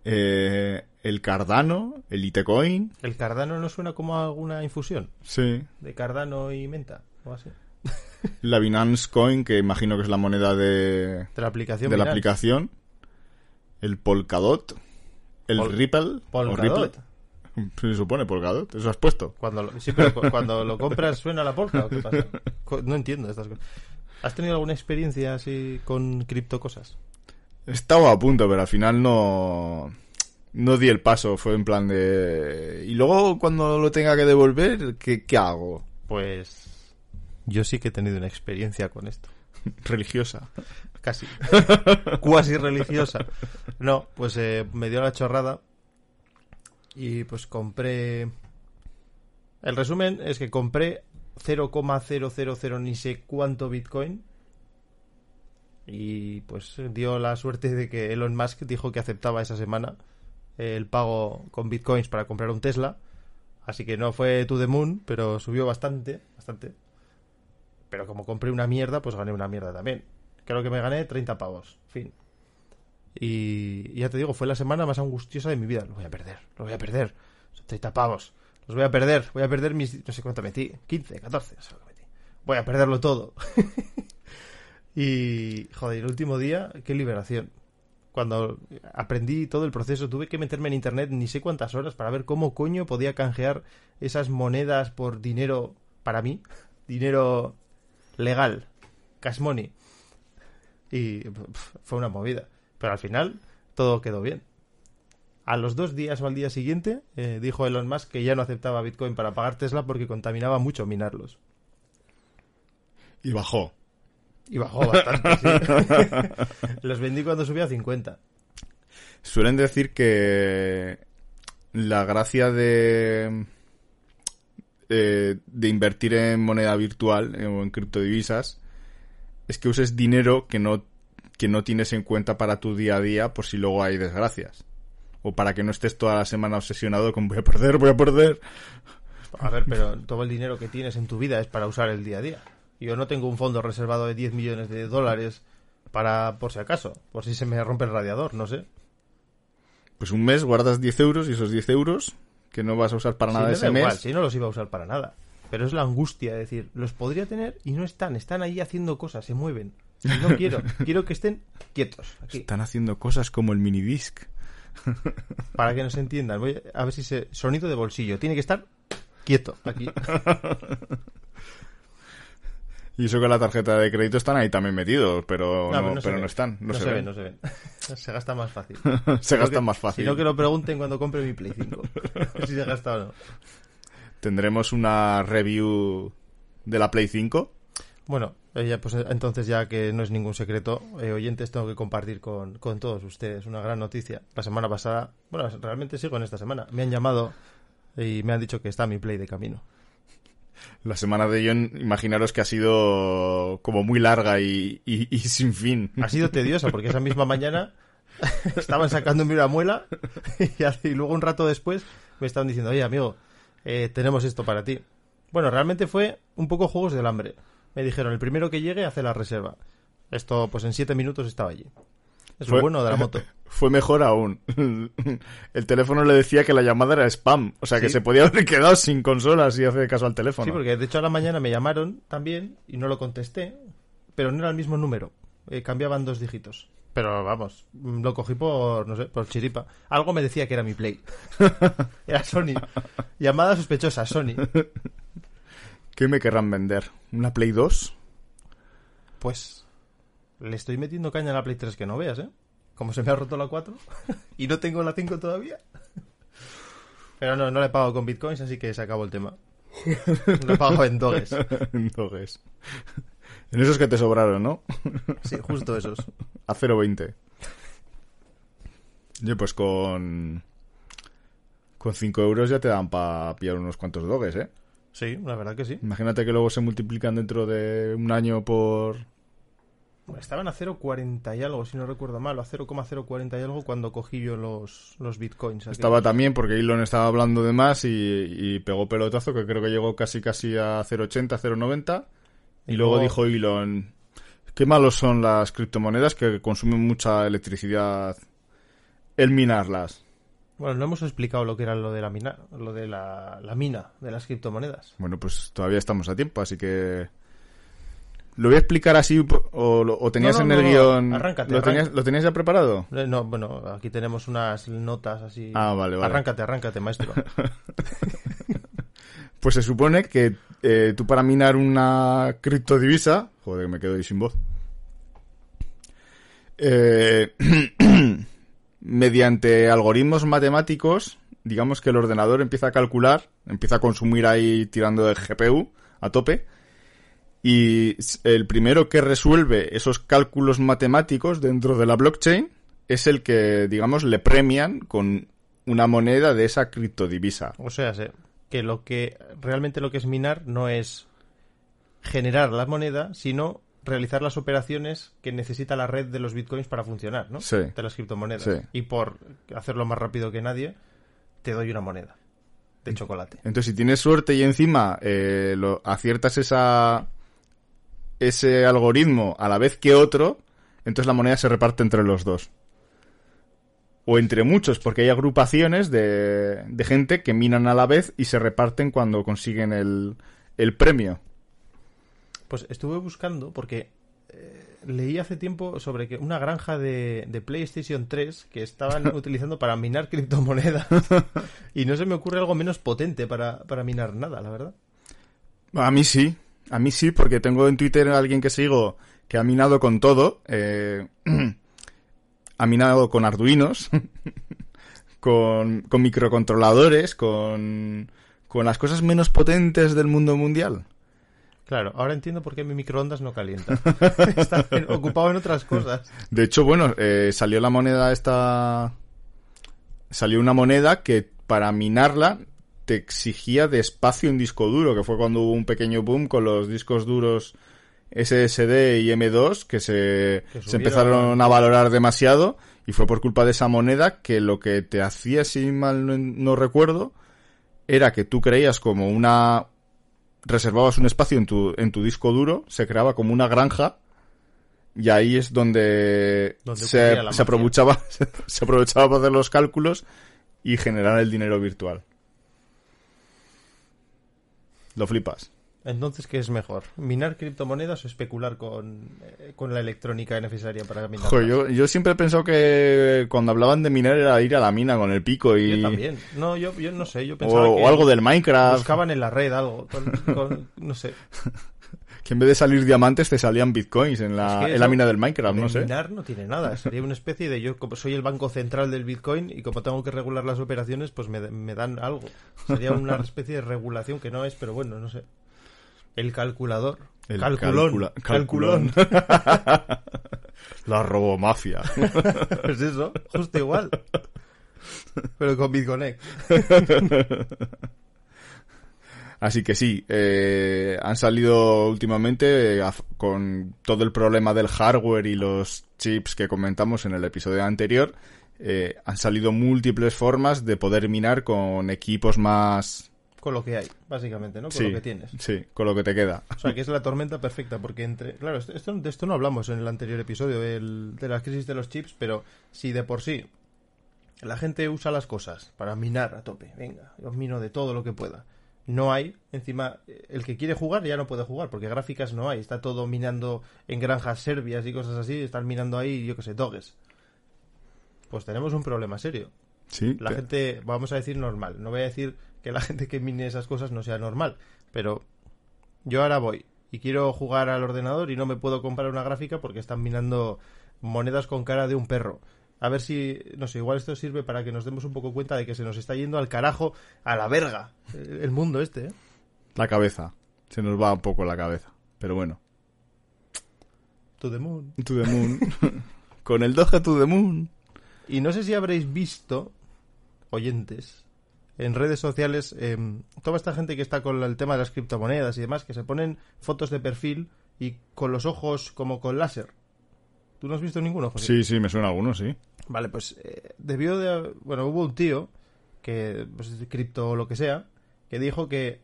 S2: Eh, el Cardano, el Litecoin.
S1: ¿El Cardano no suena como alguna infusión?
S2: Sí.
S1: ¿De Cardano y menta? O así.
S2: La Binance Coin, que imagino que es la moneda de,
S1: De la aplicación
S2: de la aplicación. El Polkadot. El
S1: Pol-
S2: Ripple.
S1: Polkadot.
S2: Se supone Polkadot. Eso has puesto.
S1: Cuando lo, sí, pero cu- cuando lo compras suena la polka o qué pasa? No entiendo estas cosas. ¿Has tenido alguna experiencia así con cripto cosas?
S2: Estaba a punto, pero al final no. No di el paso. Fue en plan de. Y luego, cuando lo tenga que devolver, ¿qué, qué hago?
S1: Pues yo sí que he tenido una experiencia con esto.
S2: Religiosa.
S1: Casi. Cuasi religiosa. No, pues eh, me dio la chorrada y pues compré... El resumen es que compré 0,000 ni sé cuánto Bitcoin y pues dio la suerte de que Elon Musk dijo que aceptaba esa semana el pago con bitcoins para comprar un Tesla. Así que no fue to the moon, pero subió bastante, bastante. Pero como compré una mierda, pues gané una mierda también. Creo que me gané 30 pavos. Fin. Y, ya te digo, fue la semana más angustiosa de mi vida. Lo voy a perder, lo voy a perder. Son 30 pavos. Los voy a perder. Voy a perder mis... No sé cuánto metí. 15, 14, no sé lo que metí. Voy a perderlo todo. y, joder, el último día, qué liberación. Cuando aprendí todo el proceso, tuve que meterme en internet ni sé cuántas horas para ver cómo coño podía canjear esas monedas por dinero para mí. Dinero legal. Cash money. Y fue una movida. Pero al final todo quedó bien. A los dos días o al día siguiente eh, dijo Elon Musk que ya no aceptaba Bitcoin para pagar Tesla porque contaminaba mucho minarlos.
S2: Y bajó.
S1: Y bajó bastante, sí. Los vendí cuando subía a 50.
S2: Suelen decir que la gracia de eh, de invertir en moneda virtual eh, o en criptodivisas es que uses dinero que no que no tienes en cuenta para tu día a día por si luego hay desgracias o para que no estés toda la semana obsesionado con voy a perder, voy a perder.
S1: A ver, pero todo el dinero que tienes en tu vida es para usar el día a día. Yo no tengo un fondo reservado de 10 millones de dólares para, por si acaso, por si se me rompe el radiador, no sé.
S2: Pues un mes guardas 10 euros y esos 10 euros que no vas a usar para
S1: Sí,
S2: nada ese
S1: da
S2: mes.
S1: igual, si no los iba a usar para nada. Pero es la angustia de decir, los podría tener y no están, están ahí haciendo cosas, se mueven. No quiero, quiero que estén quietos aquí,
S2: Están haciendo cosas como el minidisc.
S1: para que nos entiendan. Voy a ver si se... Sonido de bolsillo, tiene que estar quieto aquí.
S2: Y eso que la tarjeta de crédito están ahí también metidos, pero no,
S1: No, pero no
S2: pero no están. No, se,
S1: ven,
S2: ven.
S1: no se ven. Se gasta más fácil.
S2: se
S1: que-
S2: más fácil.
S1: Sino que lo pregunten cuando compre mi Play 5. si se gasta o no.
S2: Tendremos una review de la Play 5.
S1: Bueno, ya, pues eh, entonces ya que no es ningún secreto, eh, oyentes, tengo que compartir con, con todos ustedes una gran noticia. La semana pasada, bueno, realmente sigo en esta semana, me han llamado y me han dicho que está mi Play de camino.
S2: La semana de John, imaginaros que ha sido como muy larga y, y- y sin fin.
S1: Ha sido tediosa porque esa misma mañana estaban sacándome una muela y, y luego un rato después me estaban diciendo, oye amigo, eh, tenemos esto para ti. Bueno, realmente fue un poco juegos del hambre. Me dijeron, el primero que llegue hace la reserva. Esto, pues en siete minutos estaba allí. Es lo bueno de la moto.
S2: Fue mejor aún. El teléfono le decía que la llamada era spam. O sea que
S1: Sí.
S2: se podía haber quedado sin consola si hace caso al teléfono.
S1: Sí, porque de hecho a la mañana me llamaron también y no lo contesté, pero no era el mismo número, eh, cambiaban dos dígitos. Pero vamos, lo cogí por, no sé, por chiripa. Algo me decía que era mi Play. era Sony. Llamada sospechosa, Sony.
S2: ¿Qué me querrán vender? ¿Una Play 2?
S1: Pues le estoy metiendo caña a la Play 3 que no veas, ¿eh? Como se me ha roto la 4 y no tengo la 5 todavía. Pero no, no le he pagado con bitcoins, así que se acabó el tema. Lo he pagado en doges.
S2: En doges. En esos que te sobraron, ¿no?
S1: Sí, justo esos.
S2: A 0.20. Oye, pues con... Con 5 euros ya te dan para pillar unos cuantos doges, ¿eh?
S1: Sí, la verdad que sí.
S2: Imagínate que luego se multiplican dentro de un año por...
S1: Estaban a 0,40 y algo, si no recuerdo mal, a 0,040 y algo cuando cogí yo los, los bitcoins.
S2: Estaba también porque Elon estaba hablando de más y, y pegó pelotazo que creo que llegó casi casi a 0.80, 0.90 y,
S1: Y
S2: luego
S1: luego-
S2: dijo Elon, qué malos son las criptomonedas que consumen mucha electricidad el minarlas.
S1: Bueno, no hemos explicado lo que era lo de la mina, lo de la, la mina de las criptomonedas.
S2: Bueno, pues todavía estamos a tiempo, así que lo voy a explicar así o, tenías
S1: No, no,
S2: en el
S1: no,
S2: guion.
S1: Arráncate,
S2: ¿Lo tenías, ¿Lo tenías ya preparado?
S1: Eh, No, bueno, aquí tenemos unas notas así.
S2: Ah, vale, vale.
S1: Arráncate, arráncate, maestro.
S2: Pues se supone que eh, tú para minar una criptodivisa... Joder, me quedo ahí sin voz. Eh, mediante algoritmos matemáticos, digamos que el ordenador empieza a calcular, empieza a consumir ahí tirando de GPU a tope. Y el primero que resuelve esos cálculos matemáticos dentro de la blockchain es el que, digamos, le premian con una moneda de esa criptodivisa.
S1: O sea, que lo que realmente lo que es minar no es generar la moneda, sino realizar las operaciones que necesita la red de los bitcoins para funcionar, ¿no?
S2: Sí.
S1: De las criptomonedas.
S2: Sí.
S1: Y por hacerlo más rápido que nadie, te doy una moneda de chocolate.
S2: Entonces, si tienes suerte y encima eh, lo, aciertas esa, ese algoritmo a la vez que otro, entonces la moneda se reparte entre los dos. O entre muchos, porque hay agrupaciones de, de gente que minan a la vez y se reparten cuando consiguen el, el premio.
S1: Pues estuve buscando porque eh, leí hace tiempo sobre que una granja de, de PlayStation 3 que estaban utilizando para minar criptomonedas y no se me ocurre algo menos potente para, para minar nada, la verdad.
S2: A mí sí, a mí sí, porque tengo en Twitter a alguien que sigo que ha minado con todo. eh, ha minado con arduinos, con, con microcontroladores, con, con las cosas menos potentes del mundo mundial.
S1: Claro, ahora entiendo por qué mi microondas no calienta. Está en- ocupado en otras cosas.
S2: De hecho, bueno, eh, salió la moneda esta... Salió una moneda que para minarla te exigía de espacio en disco duro, que fue cuando hubo un pequeño boom con los discos duros SSD y M2 que se,
S1: Que
S2: se empezaron a valorar demasiado y fue por culpa de esa moneda que lo que te hacía, si mal no, no recuerdo, era que tú creías como una... reservabas un espacio en tu, en tu disco duro, se creaba como una granja y ahí es donde,
S1: Donde
S2: se, aprovechaba se aprovechaba para hacer los cálculos y generar el dinero virtual. Lo flipas.
S1: Entonces, ¿qué es mejor? ¿Minar criptomonedas o especular con, eh, con la electrónica necesaria para minar?
S2: Joder, yo, yo siempre he pensado que cuando hablaban de minar era ir a la mina con el pico y...
S1: Yo también. No, yo, yo no sé, yo
S2: O,
S1: pensaba que
S2: o algo del Minecraft.
S1: buscaban en la red algo. con- con- no sé.
S2: Que en vez de salir diamantes te salían bitcoins en la,
S1: Es que
S2: en la mina del Minecraft,
S1: de
S2: no sé.
S1: Minar no tiene nada. Sería una especie de yo, como soy el banco central del Bitcoin y como tengo que regular las operaciones, pues me, me dan algo. Sería una especie de regulación que no es, pero bueno, no sé. El calculador.
S2: El
S1: calculón.
S2: calcula-
S1: calculón.
S2: La robomafia.
S1: pues eso, justo igual. Pero con BitConnect.
S2: Así que sí, eh, han salido últimamente eh, con todo el problema del hardware y los chips que comentamos en el episodio anterior. eh, han salido múltiples formas de poder minar con equipos más...
S1: Con lo que hay, básicamente, ¿no? Con
S2: sí,
S1: lo que tienes.
S2: Sí, con lo que te queda.
S1: O sea, que es la tormenta perfecta, porque entre... Claro, esto, esto- de esto no hablamos en el anterior episodio, el- de la crisis de los chips, pero si de por sí la gente usa las cosas para minar a tope, venga, yo mino de todo lo que pueda. No hay, encima, eh, el que quiere jugar ya no puede jugar, porque gráficas no hay, está todo minando en granjas serbias y cosas así, están minando ahí, yo qué sé, doges. Pues tenemos un problema serio.
S2: Sí,
S1: La
S2: te-
S1: gente, vamos a decir normal. No voy a decir que la gente que mine esas cosas no sea normal. Pero yo ahora voy y quiero jugar al ordenador y no me puedo comprar una gráfica porque están minando monedas con cara de un perro. A ver si, no sé, igual esto sirve para que nos demos un poco cuenta de que se nos está yendo al carajo, a la verga, el el mundo este, ¿eh?
S2: la cabeza. Se nos va un poco la cabeza. Pero bueno.
S1: To the moon.
S2: To the moon. con el Doge to the moon.
S1: Y no sé si habréis visto, oyentes, en redes sociales, eh, toda esta gente que está con el tema de las criptomonedas y demás, que se ponen fotos de perfil y con los ojos como con láser. ¿Tú no has visto ninguno, José?
S2: Sí, sí, me suena alguno, sí.
S1: Vale, pues eh, debió de... Bueno, hubo un tío que, pues, cripto o lo que sea, que dijo que,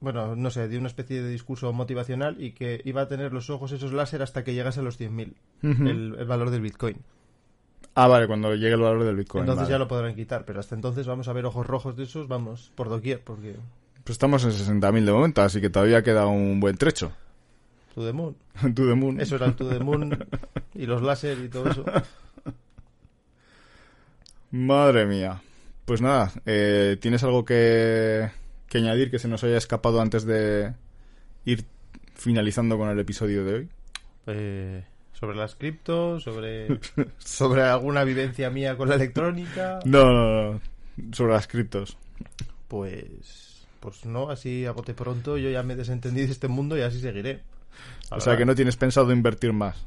S1: bueno, no sé, dio una especie de discurso motivacional y que iba a tener los ojos esos láser hasta que llegase a los 100.000,
S2: Ujú.
S1: el, el valor del Bitcoin.
S2: Ah, vale, cuando llegue el valor del Bitcoin.
S1: entonces
S2: vale.
S1: ya lo podrán quitar, pero hasta entonces vamos a ver ojos rojos de esos, vamos, por doquier, porque...
S2: Pues estamos en 60.000 de momento, así que todavía queda un buen trecho.
S1: To the moon.
S2: to the moon.
S1: Eso era el To the moon y los láser y todo eso.
S2: Madre mía. Pues nada, eh, ¿tienes algo que, que añadir que se nos haya escapado antes de ir finalizando con el episodio de hoy?
S1: Eh, sobre las criptos, sobre, sobre alguna vivencia mía con la electrónica.
S2: No, no, no. Sobre las criptos.
S1: Pues, pues no, así a bote pronto yo ya me desentendí de este mundo y así seguiré. La
S2: O sea
S1: verdad.
S2: que no tienes pensado invertir más.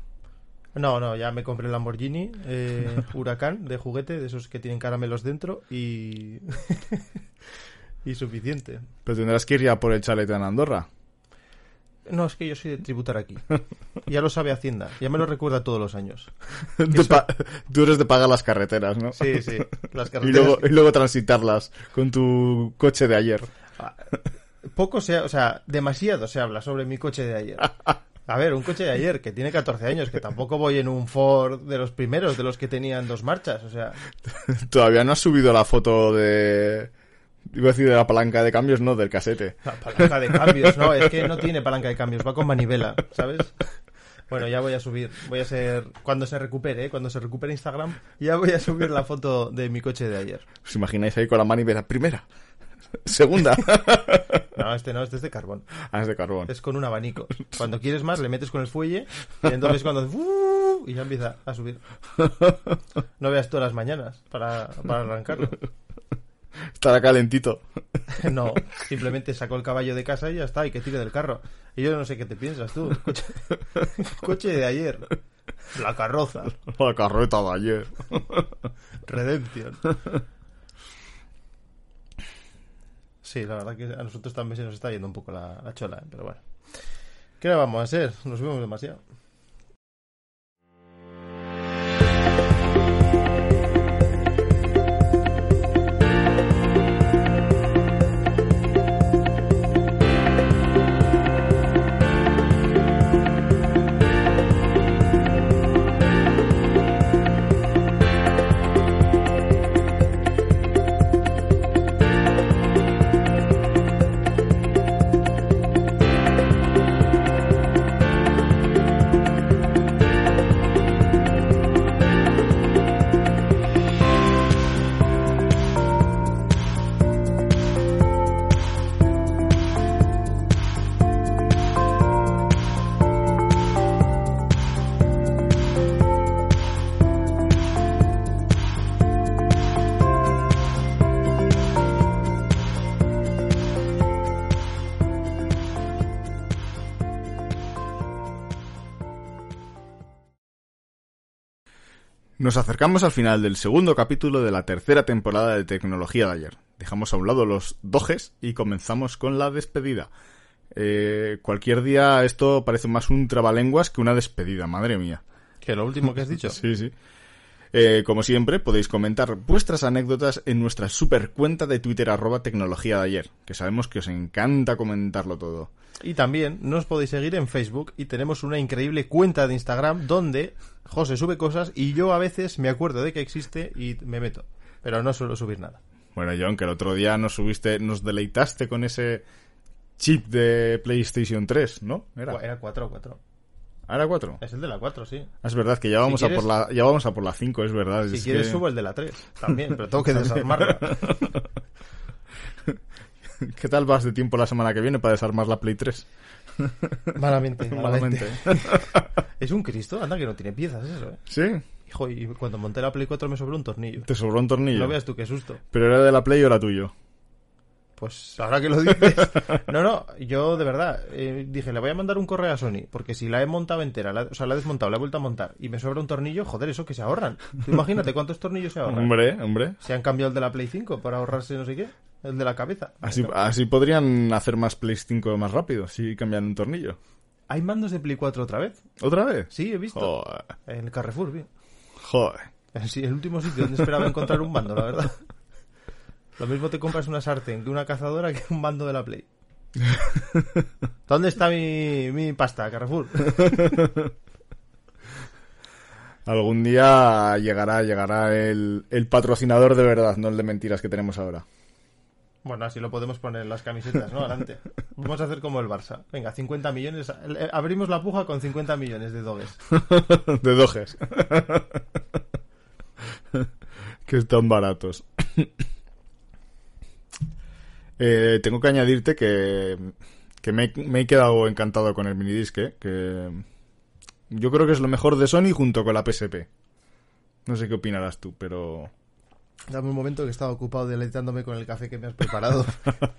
S1: No, no, ya me compré el Lamborghini eh, Huracán de juguete, de esos que tienen caramelos dentro y... y suficiente.
S2: Pero tendrás que ir ya por el chalet en Andorra.
S1: No, es que yo soy de tributar aquí. Ya lo sabe Hacienda. Ya me lo recuerda todos los años.
S2: Pa- Tú eres de pagar las carreteras, ¿no?
S1: Sí, sí. Las
S2: Y
S1: carreteras...
S2: luego, y luego transitarlas con tu coche de ayer.
S1: Poco se... O sea, demasiado se habla sobre mi coche de ayer. A ver, un coche de ayer que tiene 14 años, que tampoco voy en un Ford de los primeros, de los que tenían dos marchas. O sea,
S2: Todavía no has subido la foto de... Iba a decir de la palanca de cambios, no, del casete.
S1: la palanca de cambios. No, es que no tiene palanca de cambios, va con manivela, ¿sabes? Bueno, ya voy a subir. Voy a ser. Cuando se recupere, ¿eh? cuando se recupere Instagram, ya voy a subir la foto de mi coche de ayer.
S2: ¿Os imagináis ahí con la manivela? Primera. Segunda.
S1: No, este no, este es de carbón.
S2: Ah, es de carbón.
S1: Es con un abanico. Cuando quieres más, le metes con el fuelle y entonces cuando... ¡uh! y ya empieza a subir. No veas todas las mañanas para, para arrancarlo.
S2: Estará calentito.
S1: No, simplemente sacó el caballo de casa y ya está, y que tire del carro. Y yo no sé qué te piensas tú. Coche, coche de ayer. La carroza.
S2: La carreta de ayer.
S1: Redemption. Sí, la verdad que a nosotros también se nos está yendo un poco la, la chola, ¿eh? pero bueno. ¿Qué vamos a hacer? Nos vemos demasiado.
S2: Nos acercamos al final del segundo capítulo de la tercera temporada de Tecnología de ayer. Dejamos a un lado los dojes y comenzamos con la despedida. Eh, cualquier día esto parece más un trabalenguas que una despedida, madre mía.
S1: Que lo último que has dicho.
S2: Sí, sí. Eh, como siempre, podéis comentar vuestras anécdotas en nuestra super cuenta de Twitter arroba tecnología de ayer, que sabemos que os encanta comentarlo todo.
S1: Y también nos podéis seguir en Facebook y tenemos una increíble cuenta de Instagram donde José sube cosas y yo a veces me acuerdo de que existe y me meto. Pero no suelo subir nada.
S2: Bueno, John, que el otro día nos subiste, nos deleitaste con ese chip de PlayStation 3, ¿no? Era,
S1: Era 4 4.
S2: ¿Ah, era 4.
S1: Es el de la 4, sí.
S2: Es verdad que ya vamos,
S1: Si
S2: a por la, ya vamos a por la 5, es verdad.
S1: Si
S2: es
S1: quieres
S2: que-
S1: subo el de la 3 también, pero tengo que desarmarla.
S2: ¿Qué tal vas de tiempo la semana que viene para desarmar la Play 3?
S1: Malamente, malamente.
S2: Malamente.
S1: Es un Cristo, anda que no tiene piezas eso, ¿eh?
S2: ¿Sí?
S1: Hijo, y cuando monté la Play 4 me sobró un tornillo.
S2: Te sobró un tornillo.
S1: No veas tú qué susto.
S2: ¿Pero era de la Play o era tuyo?
S1: Pues ahora que lo dices. No, no, yo de verdad eh, dije, le voy a mandar un correo a Sony, porque si la he montado entera, la- o sea, la he desmontado, la he vuelto a montar y me sobra un tornillo, joder, eso que se ahorran. Tú imagínate cuántos tornillos se ahorran.
S2: Hombre, hombre.
S1: Se han cambiado el de la Play 5 para ahorrarse no sé qué, el de la cabeza.
S2: Así, así podrían hacer más Play 5 más rápido, si cambian un tornillo.
S1: ¿Hay mandos de Play 4 otra vez?
S2: ¿Otra vez?
S1: Sí, he visto.
S2: Joder.
S1: En el Carrefour, bien.
S2: Joder.
S1: Sí, el último sitio donde esperaba encontrar un mando, la verdad. Lo mismo te compras una sartén que una cazadora que un mando de la Play. ¿Dónde está mi, mi pasta, Carrefour?
S2: Algún día llegará, llegará el, el patrocinador de verdad, no el de mentiras que tenemos ahora.
S1: Bueno, así lo podemos poner en las camisetas, ¿no? Adelante. Vamos a hacer como el Barça. Venga, 50 millones. Abrimos la puja con 50 millones de doges.
S2: de dojes. que están baratos. Eh, tengo que añadirte que, que me, he- me he quedado encantado con el minidisque, que yo creo que es lo mejor de Sony junto con la PSP. No sé qué opinarás tú, pero...
S1: Dame un momento que estaba ocupado deleitándome con el café que me has preparado.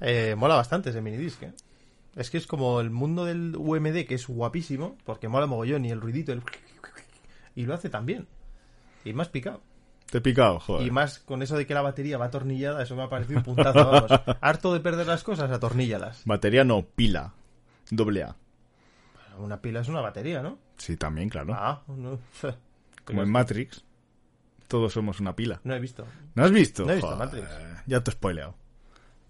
S1: Eh, mola bastante ese minidisc, ¿eh? Es que es como el mundo del UMD, que es guapísimo, porque mola mogollón y el ruidito, el... Y lo hace también. Y más picado.
S2: Te he picado, joder.
S1: Y más con eso de que la batería va atornillada, eso me ha parecido un puntazo, vamos. Harto de perder las cosas, atorníllalas.
S2: Batería no, pila. doble A.
S1: Una pila es una batería, ¿no?
S2: Sí, también, claro.
S1: Ah, no.
S2: Como en Matrix, todos somos una pila.
S1: No he visto.
S2: ¿No has visto?
S1: No he visto
S2: Joder,
S1: Matrix.
S2: Ya te he spoileado.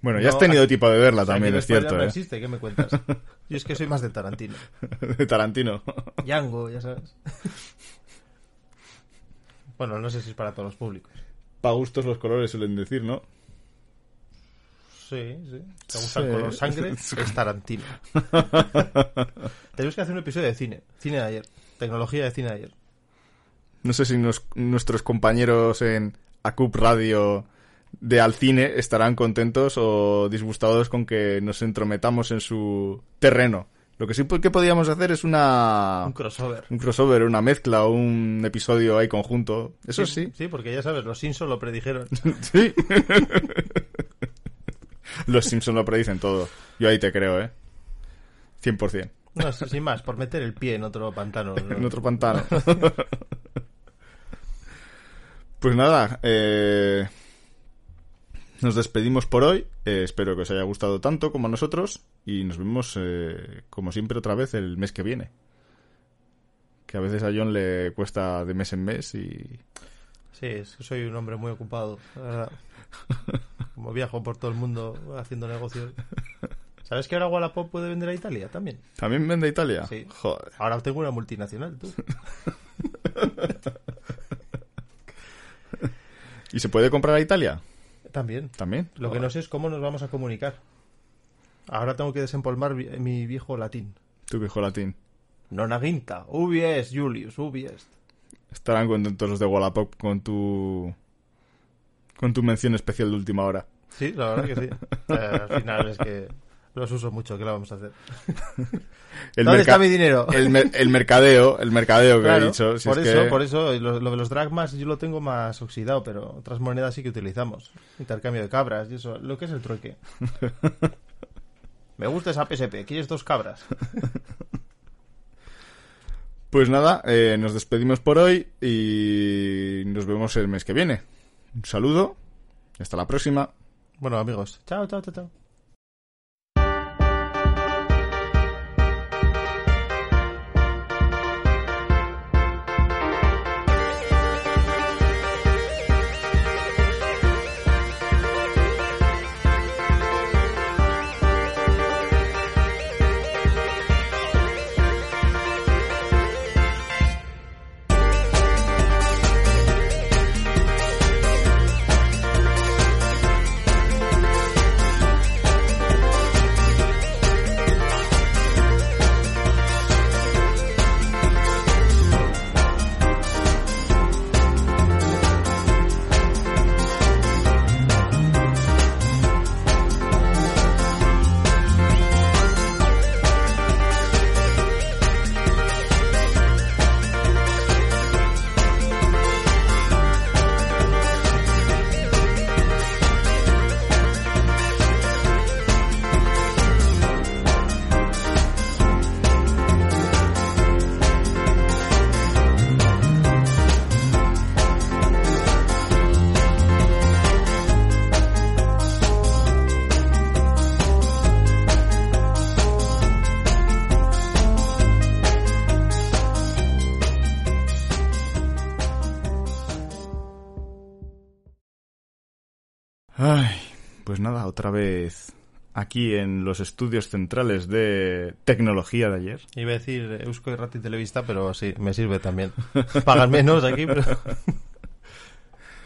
S2: Bueno, ya has tenido
S1: aquí-
S2: tiempo de verla
S1: O sea,
S2: también, es cierto,
S1: no
S2: ¿eh?
S1: existe, ¿qué me cuentas? Yo es que soy más de Tarantino.
S2: De Tarantino.
S1: Django, ya sabes. Bueno, no sé si es para todos los públicos.
S2: Pa' gustos los colores suelen decir, ¿no?
S1: Sí, sí. ¿Te gusta el color sangre? Es Tarantino. Tenemos que hacer un episodio de cine. Cine de ayer. Tecnología de cine de ayer.
S2: No sé si nos- nuestros compañeros en ACUP Radio de Alcine estarán contentos o disgustados con que nos entrometamos en su terreno. Lo que sí que podíamos hacer es una...
S1: Un crossover.
S2: un crossover, una mezcla o un episodio ahí conjunto. Eso sí.
S1: Sí, porque ya sabes, los Simpsons lo predijeron.
S2: Sí. Los Simpsons lo predicen todo. Yo ahí te creo, ¿eh? 100%.
S1: No, sin más, por meter el pie en otro pantano. ¿no?
S2: En otro pantano. pues nada, eh, nos despedimos por hoy. Eh, espero que os haya gustado tanto como a nosotros. Y nos vemos, eh, como siempre, otra vez el mes que viene. Que a veces a John le cuesta de mes en mes y...
S1: Sí, es que soy un hombre muy ocupado, la verdad. Como viajo por todo el mundo haciendo negocios. ¿Sabes que ahora Wallapop puede vender a Italia también?
S2: ¿También vende Italia?
S1: Sí.
S2: Joder.
S1: Ahora tengo una multinacional, tú.
S2: ¿Y se puede comprar a Italia?
S1: También.
S2: También.
S1: Lo que no sé es cómo nos vamos a comunicar. Ahora tengo que desempolmar mi viejo latín.
S2: Tu viejo latín.
S1: Non aginta. Ubi est, Julius, ubi est.
S2: Estarán contentos los de Wallapop con tu... Con tu mención especial de última hora.
S1: Sí, la verdad que sí. Eh, al final es que los uso mucho, ¿qué le vamos a hacer?
S2: El
S1: ¿Dónde está mi dinero?
S2: El, mer- el mercadeo, el mercadeo que
S1: Claro,
S2: he dicho. si
S1: por
S2: es
S1: eso,
S2: que-
S1: por eso, lo, lo de los dragmas yo lo tengo más oxidado, pero otras monedas sí que utilizamos. Intercambio de cabras y eso, lo que es el trueque. Me gusta esa PSP, ¿quieres dos cabras?
S2: Pues nada, eh, nos despedimos por hoy y nos vemos el mes que viene. Un saludo hasta la próxima.
S1: Bueno, amigos, chao, chao, chao, chao.
S2: Otra vez aquí en los estudios centrales de tecnología de ayer.
S1: Iba a decir Eusko y Rati Televista, pero sí, me sirve también. Pagan menos aquí, pero...